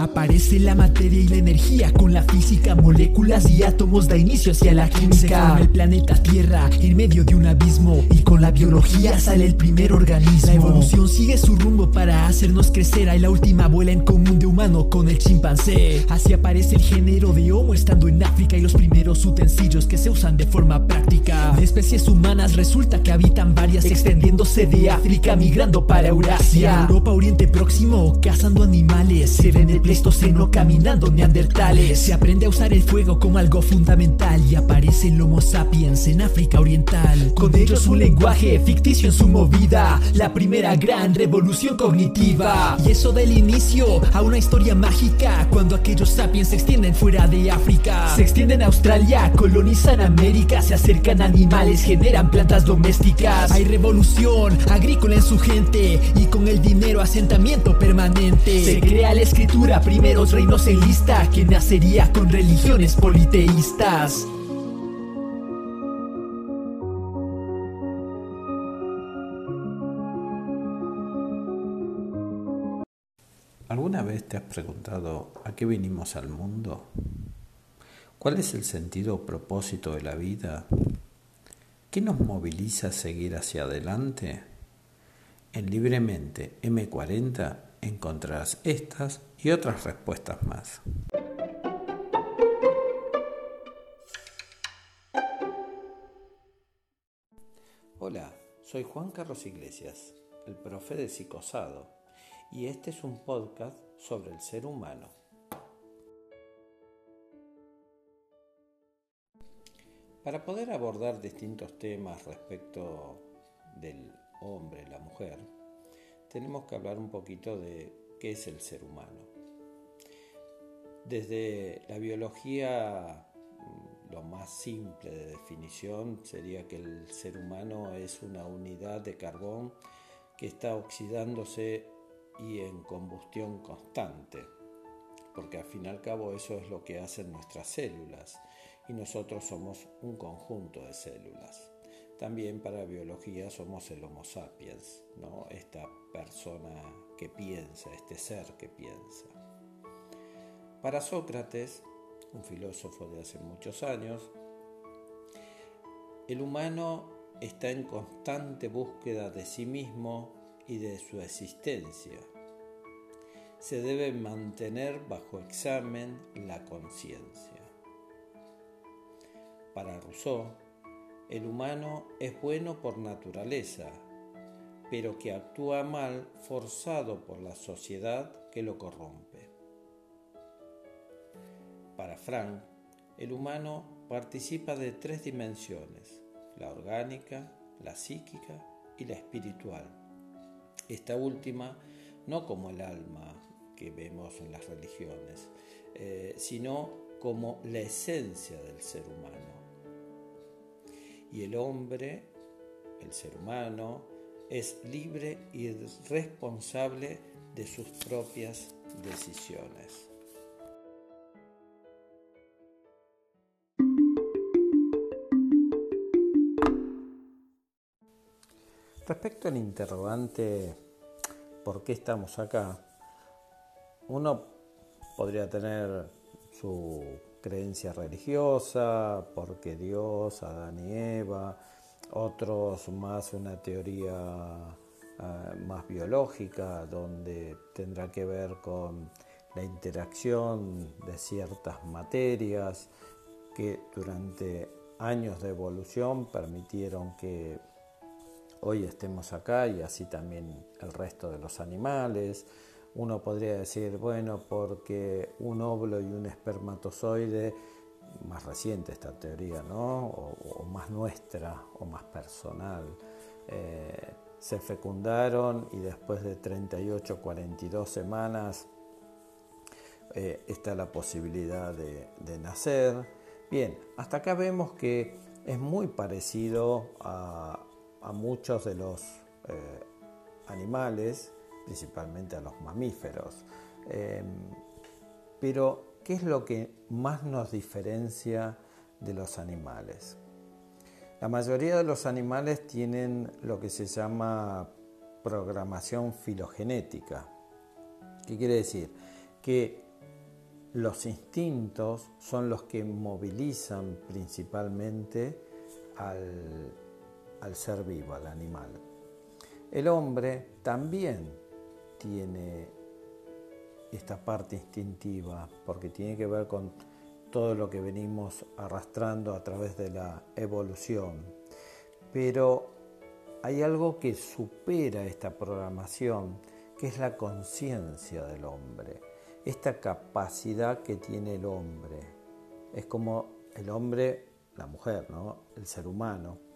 Aparece la materia y la energía con la física, moléculas y átomos da inicio hacia la química. el planeta Tierra en medio de un abismo y con la biología sale el primer organismo. La evolución sigue su rumbo para hacernos crecer. Hay la última abuela en común de humano con el chimpancé. Así aparece el género de Homo estando en África y los primeros utensilios que se usan de forma práctica. De especies humanas resulta que habitan varias extendiéndose de África migrando para Eurasia. Europa, Oriente Próximo, cazando animales. Se ven el Pleistoceno caminando neandertales. Se aprende a usar el fuego como algo fundamental y aparece el Homo sapiens en África Oriental. Con ellos un lenguaje ficticio en su movida, la primera gran revolución cognitiva. Y eso del inicio a una historia mágica cuando aquellos sapiens se extienden fuera de África. Se extienden a Australia, colonizan América, se acercan animales, generan plantas domésticas. Hay revolución agrícola en su gente y con el dinero asentamiento permanente. Se crea la escritura primeros reinos en lista que nacería con religiones politeístas. ¿Alguna vez te has preguntado a qué vinimos al mundo? ¿Cuál es el sentido o propósito de la vida? ¿Qué nos moviliza a seguir hacia adelante? En Libremente M40 encontrarás estas y otras respuestas más. Hola, soy Juan Carlos Iglesias, el profe de Psicosado, y este es un podcast sobre el ser humano. Para poder abordar distintos temas respecto del hombre, la mujer, tenemos que hablar un poquito de qué es el ser humano. Desde la biología, mm, lo más simple de definición sería que el ser humano es una unidad de carbón que está oxidándose y en combustión constante, porque al fin y al cabo eso es lo que hacen nuestras células y nosotros somos un conjunto de células. También para biología somos el Homo sapiens, ¿no? esta persona que piensa, este ser que piensa. Para Sócrates, un filósofo de hace muchos años, el humano está en constante búsqueda de sí mismo y de su existencia. Se debe mantener bajo examen la conciencia. Para Rousseau, el humano es bueno por naturaleza, pero que actúa mal forzado por la sociedad que lo corrompe. Para Frank, el humano participa de tres dimensiones, la orgánica, la psíquica y la espiritual. Esta última no como el alma que vemos en las religiones, eh, sino como la esencia del ser humano y el hombre, el ser humano, es libre y responsable de sus propias decisiones. Respecto al interrogante ¿por qué estamos acá? Uno podría tener su creencia religiosa, porque Dios, Adán y Eva, otros más una teoría eh, más biológica, donde tendrá que ver con la interacción de ciertas materias que durante años de evolución permitieron que hoy estemos acá y así también el resto de los animales. Uno podría decir, bueno, porque un óvulo y un espermatozoide, más reciente esta teoría, ¿no? O, más nuestra o más personal, eh, se fecundaron y después de 38, 42 semanas eh, está la posibilidad de, nacer. Bien, hasta acá vemos que es muy parecido a, muchos de los eh, animales principalmente a los mamíferos. Em, pero, ¿qué es lo que más nos diferencia de los animales? La mayoría de los animales tienen lo que se llama programación filogenética. ¿Qué quiere decir? Que los instintos son los que movilizan principalmente al, al ser vivo, al animal. El hombre también tiene esta parte instintiva porque tiene que ver con todo lo que venimos arrastrando a través de la evolución. Pero hay algo que supera esta programación, que es la conciencia del hombre, esta capacidad que tiene el hombre. Es como el hombre, la mujer, ¿no? el ser humano.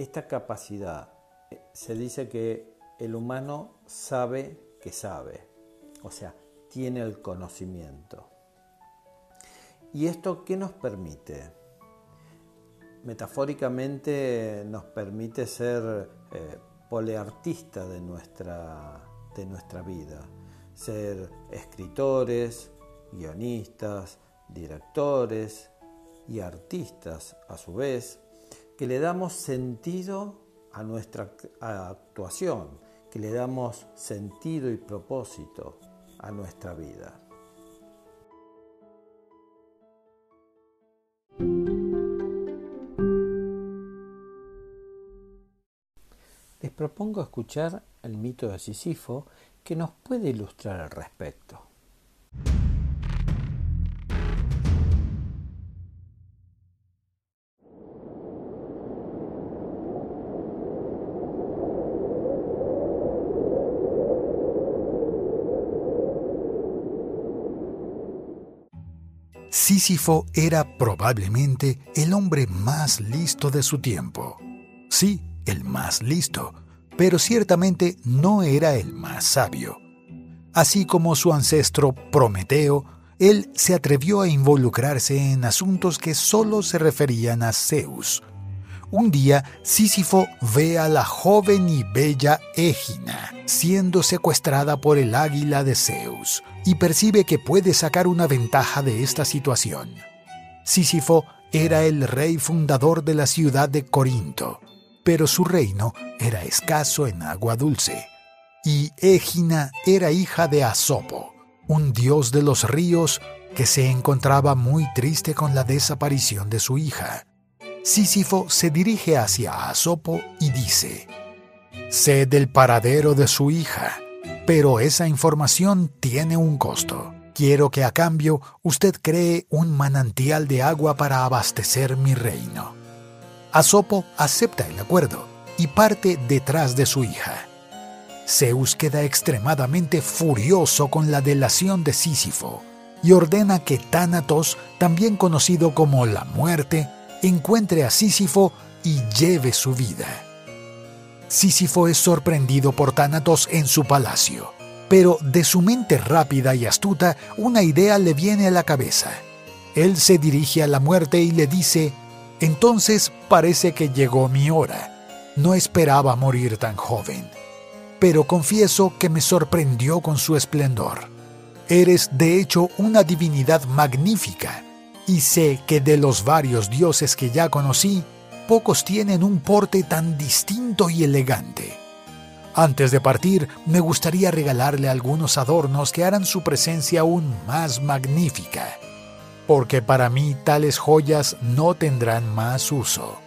Esta capacidad, eh, se dice que el humano sabe que sabe, o sea, tiene el conocimiento. ¿Y esto qué nos permite? Metafóricamente nos permite ser eh, poleartistas de nuestra, de nuestra vida, ser escritores, guionistas, directores y artistas a su vez, que le damos sentido a nuestra actuación, que le damos sentido y propósito a nuestra vida. Les propongo escuchar el mito de Sísifo que nos puede ilustrar al respecto. Sísifo era probablemente el hombre más listo de su tiempo. Sí, el más listo, pero ciertamente no era el más sabio. Así como su ancestro Prometeo, él se atrevió a involucrarse en asuntos que solo se referían a Zeus. Un día, Sísifo ve a la joven y bella Égina siendo secuestrada por el águila de Zeus y percibe que puede sacar una ventaja de esta situación. Sísifo era el rey fundador de la ciudad de Corinto pero su reino era escaso en agua dulce. Y Égina era hija de Asopo, un dios de los ríos que se encontraba muy triste con la desaparición de su hija. Sísifo se dirige hacia Asopo y dice, Sé del paradero de su hija, pero esa información tiene un costo. Quiero que a cambio usted cree un manantial de agua para abastecer mi reino. Asopo acepta el acuerdo y parte detrás de su hija. Zeus queda extremadamente furioso con la delación de Sísifo y ordena que Tánatos, también conocido como la muerte, encuentre a Sísifo y lleve su vida. Sísifo es sorprendido por Tánatos en su palacio, pero de su mente rápida y astuta una idea le viene a la cabeza. Él se dirige a la muerte y le dice entonces parece que llegó mi hora. No esperaba morir tan joven, pero confieso que me sorprendió con su esplendor. Eres de hecho una divinidad magnífica, y sé que de los varios dioses que ya conocí, pocos tienen un porte tan distinto y elegante. Antes de partir, me gustaría regalarle algunos adornos que harán su presencia aún más magnífica porque para mí tales joyas no tendrán más uso.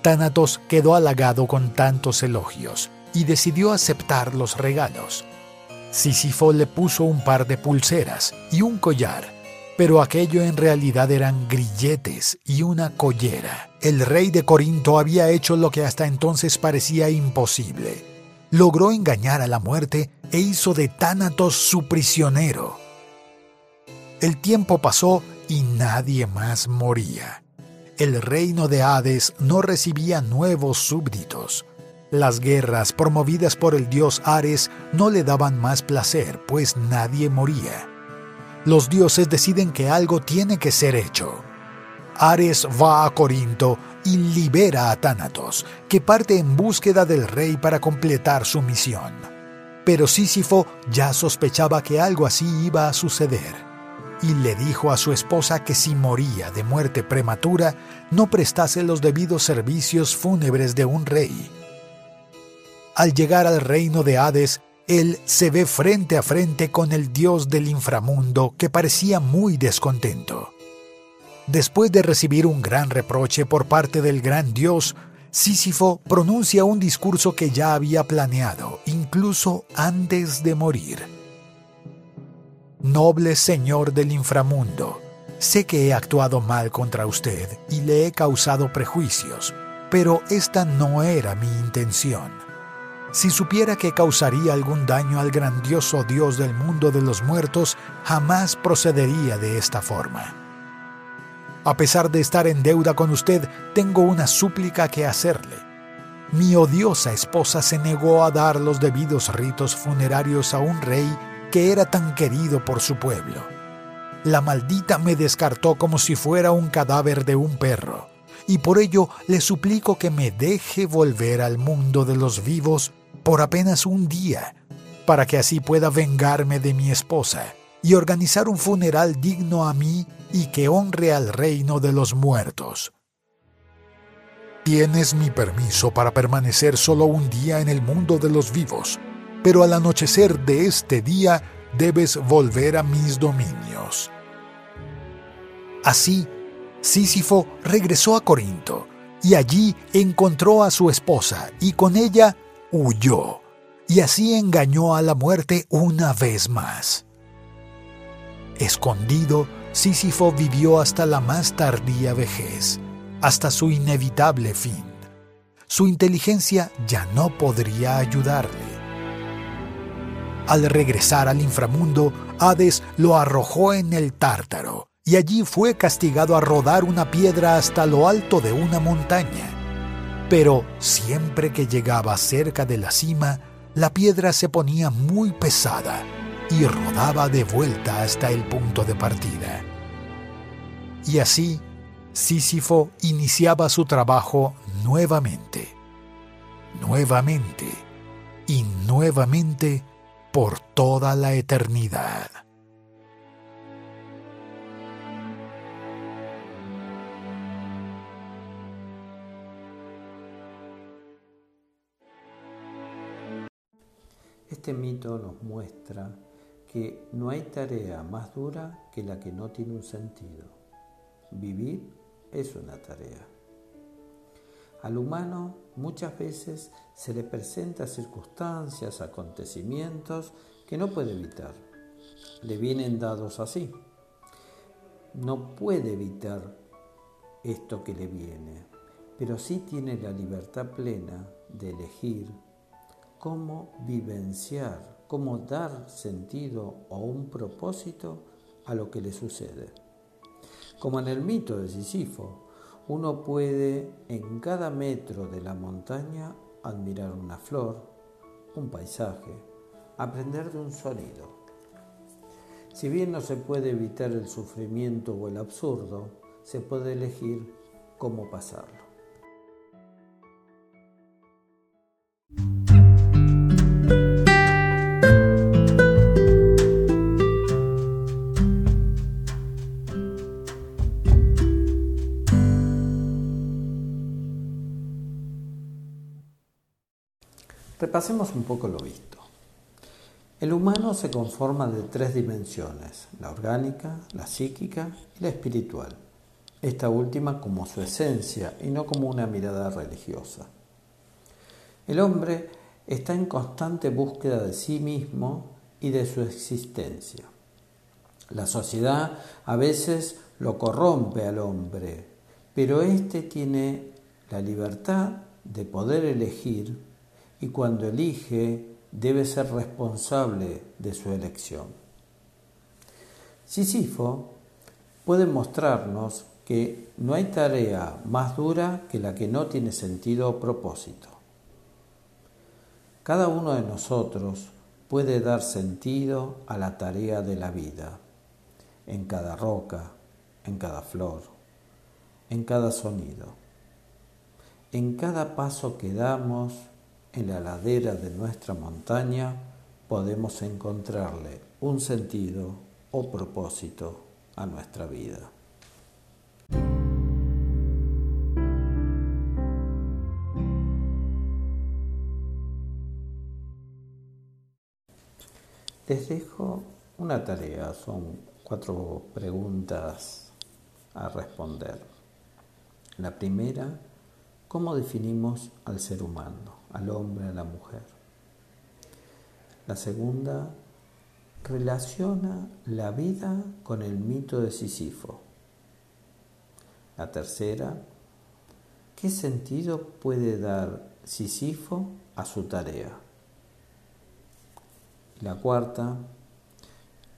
Tánatos quedó halagado con tantos elogios y decidió aceptar los regalos. Sísifo le puso un par de pulseras y un collar, pero aquello en realidad eran grilletes y una collera. El rey de Corinto había hecho lo que hasta entonces parecía imposible. Logró engañar a la muerte e hizo de Tánatos su prisionero. El tiempo pasó y nadie más moría. El reino de Hades no recibía nuevos súbditos. Las guerras promovidas por el dios Ares no le daban más placer, pues nadie moría. Los dioses deciden que algo tiene que ser hecho. Ares va a Corinto y libera a Tánatos, que parte en búsqueda del rey para completar su misión. Pero Sísifo ya sospechaba que algo así iba a suceder y le dijo a su esposa que si moría de muerte prematura, no prestase los debidos servicios fúnebres de un rey. Al llegar al reino de Hades, él se ve frente a frente con el dios del inframundo que parecía muy descontento. Después de recibir un gran reproche por parte del gran dios, Sísifo pronuncia un discurso que ya había planeado, incluso antes de morir. Noble señor del inframundo, sé que he actuado mal contra usted y le he causado prejuicios, pero esta no era mi intención. Si supiera que causaría algún daño al grandioso Dios del mundo de los muertos, jamás procedería de esta forma. A pesar de estar en deuda con usted, tengo una súplica que hacerle. Mi odiosa esposa se negó a dar los debidos ritos funerarios a un rey que era tan querido por su pueblo. La maldita me descartó como si fuera un cadáver de un perro, y por ello le suplico que me deje volver al mundo de los vivos por apenas un día, para que así pueda vengarme de mi esposa y organizar un funeral digno a mí y que honre al reino de los muertos. Tienes mi permiso para permanecer solo un día en el mundo de los vivos, pero al anochecer de este día debes volver a mis dominios. Así, Sísifo regresó a Corinto y allí encontró a su esposa y con ella huyó, y así engañó a la muerte una vez más. Escondido, Sísifo vivió hasta la más tardía vejez, hasta su inevitable fin. Su inteligencia ya no podría ayudarle. Al regresar al inframundo, Hades lo arrojó en el tártaro y allí fue castigado a rodar una piedra hasta lo alto de una montaña. Pero siempre que llegaba cerca de la cima, la piedra se ponía muy pesada y rodaba de vuelta hasta el punto de partida. Y así, Sísifo iniciaba su trabajo nuevamente, nuevamente y nuevamente por toda la eternidad. Este mito nos muestra que no hay tarea más dura que la que no tiene un sentido. Vivir es una tarea. Al humano muchas veces se le presenta circunstancias, acontecimientos que no puede evitar. Le vienen dados así. No puede evitar esto que le viene, pero sí tiene la libertad plena de elegir cómo vivenciar cómo dar sentido o un propósito a lo que le sucede. Como en el mito de Sísifo, uno puede en cada metro de la montaña admirar una flor, un paisaje, aprender de un sonido. Si bien no se puede evitar el sufrimiento o el absurdo, se puede elegir cómo pasarlo. Repasemos un poco lo visto. El humano se conforma de tres dimensiones, la orgánica, la psíquica y la espiritual, esta última como su esencia y no como una mirada religiosa. El hombre está en constante búsqueda de sí mismo y de su existencia. La sociedad a veces lo corrompe al hombre, pero éste tiene la libertad de poder elegir y cuando elige debe ser responsable de su elección. Sísifo puede mostrarnos que no hay tarea más dura que la que no tiene sentido o propósito. Cada uno de nosotros puede dar sentido a la tarea de la vida, en cada roca, en cada flor, en cada sonido, en cada paso que damos en la ladera de nuestra montaña podemos encontrarle un sentido o propósito a nuestra vida. les dejo una tarea, son cuatro preguntas a responder. La primera, ¿cómo definimos al ser humano, al hombre, a la mujer? La segunda, relaciona la vida con el mito de Sísifo. La tercera, ¿qué sentido puede dar Sísifo a su tarea? La cuarta,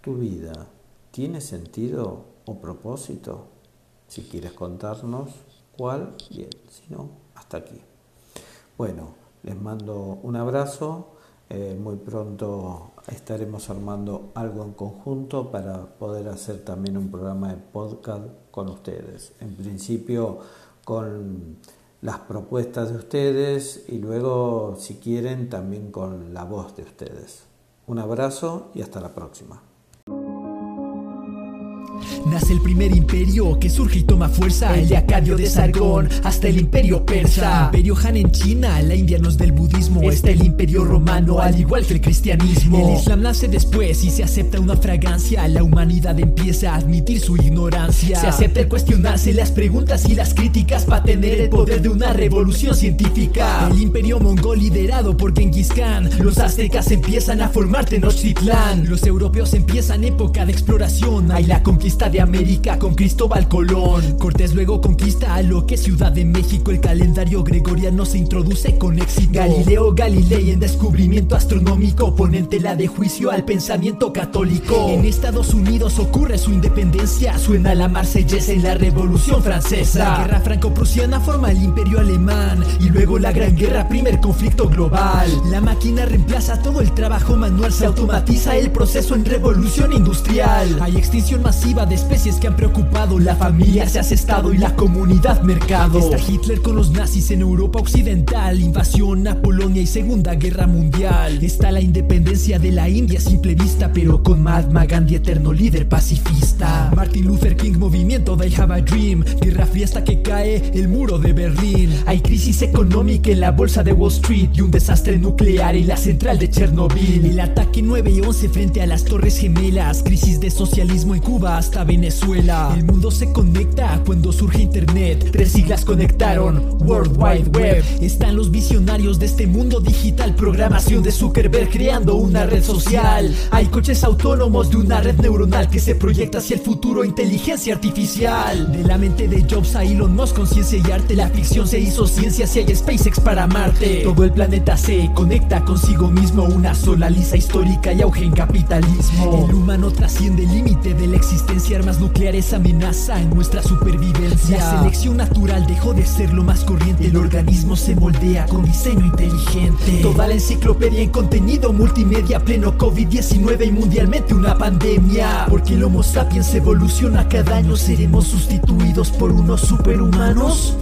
¿tu vida tiene sentido o propósito? Si quieres contarnos cuál, bien, si no, hasta aquí. Bueno, les mando un abrazo eh, muy pronto estaremos armando algo en conjunto para poder hacer también un programa de podcast con ustedes. En principio con las propuestas de ustedes y luego, si quieren, también con la voz de ustedes. Un abrazo y hasta la próxima. Nace el primer imperio que surge y toma fuerza El de Acadio de Sargón hasta el imperio persa. Imperio Han en China, la India no es del budismo El imperio romano al igual que el cristianismo. El islam nace después y se acepta una fragancia. La humanidad empieza a admitir su ignorancia. Se acepta el cuestionarse las preguntas y las críticas Para tener el poder de una revolución científica. El imperio mongol liderado por Genghis Khan. Los aztecas empiezan a formar Tenochtitlán. Los europeos empiezan época de exploración. Hay la conquista de América con Cristóbal Colón. Cortés luego conquista a lo que es Ciudad de México. El calendario gregoriano se introduce con éxito. Galileo Galilei en descubrimiento astronómico pone tela de juicio al pensamiento católico. En Estados Unidos ocurre su independencia. Suena la marsellesa en la Revolución Francesa. La guerra franco-prusiana forma el imperio alemán. Y luego la Gran Guerra, primer conflicto global. La máquina reemplaza todo el trabajo manual. Se automatiza el proceso en revolución industrial. Hay extinción masiva de especies que han preocupado La familia se hace estado y la comunidad mercado Está Hitler con los nazis en Europa Occidental Invasión a Polonia y Segunda Guerra Mundial Está la independencia de la India simple vista Pero con Mahatma Gandhi eterno líder pacifista Martin Luther King movimiento de I Have a Dream Guerra fría hasta que cae el muro de Berlín Hay crisis económica en la bolsa de Wall Street Y un desastre nuclear en la central de Chernobyl El ataque 9 y 11 frente a las torres gemelas Crisis de socialismo en Cuba hasta Venezuela. El mundo se conecta cuando surge internet. Tres siglas conectaron World Wide Web. Están los visionarios de este mundo digital. Programación de Zuckerberg creando una red social. Hay coches autónomos de una red neuronal que se proyecta hacia el futuro. Inteligencia artificial. De la mente de Jobs a Elon Musk, conciencia y arte. La ficción se hizo ciencia si hay SpaceX para Marte. Todo el planeta se conecta consigo mismo. Una sola lisa histórica y auge en capitalismo. El humano trasciende el límite de la existencia armas nucleares amenazan nuestra supervivencia. La selección natural dejó de ser lo más corriente. El organismo se moldea con diseño inteligente. Toda la enciclopedia en contenido multimedia, pleno COVID-19 y mundialmente una pandemia. Porque el Homo sapiens evoluciona cada año, seremos sustituidos por unos superhumanos.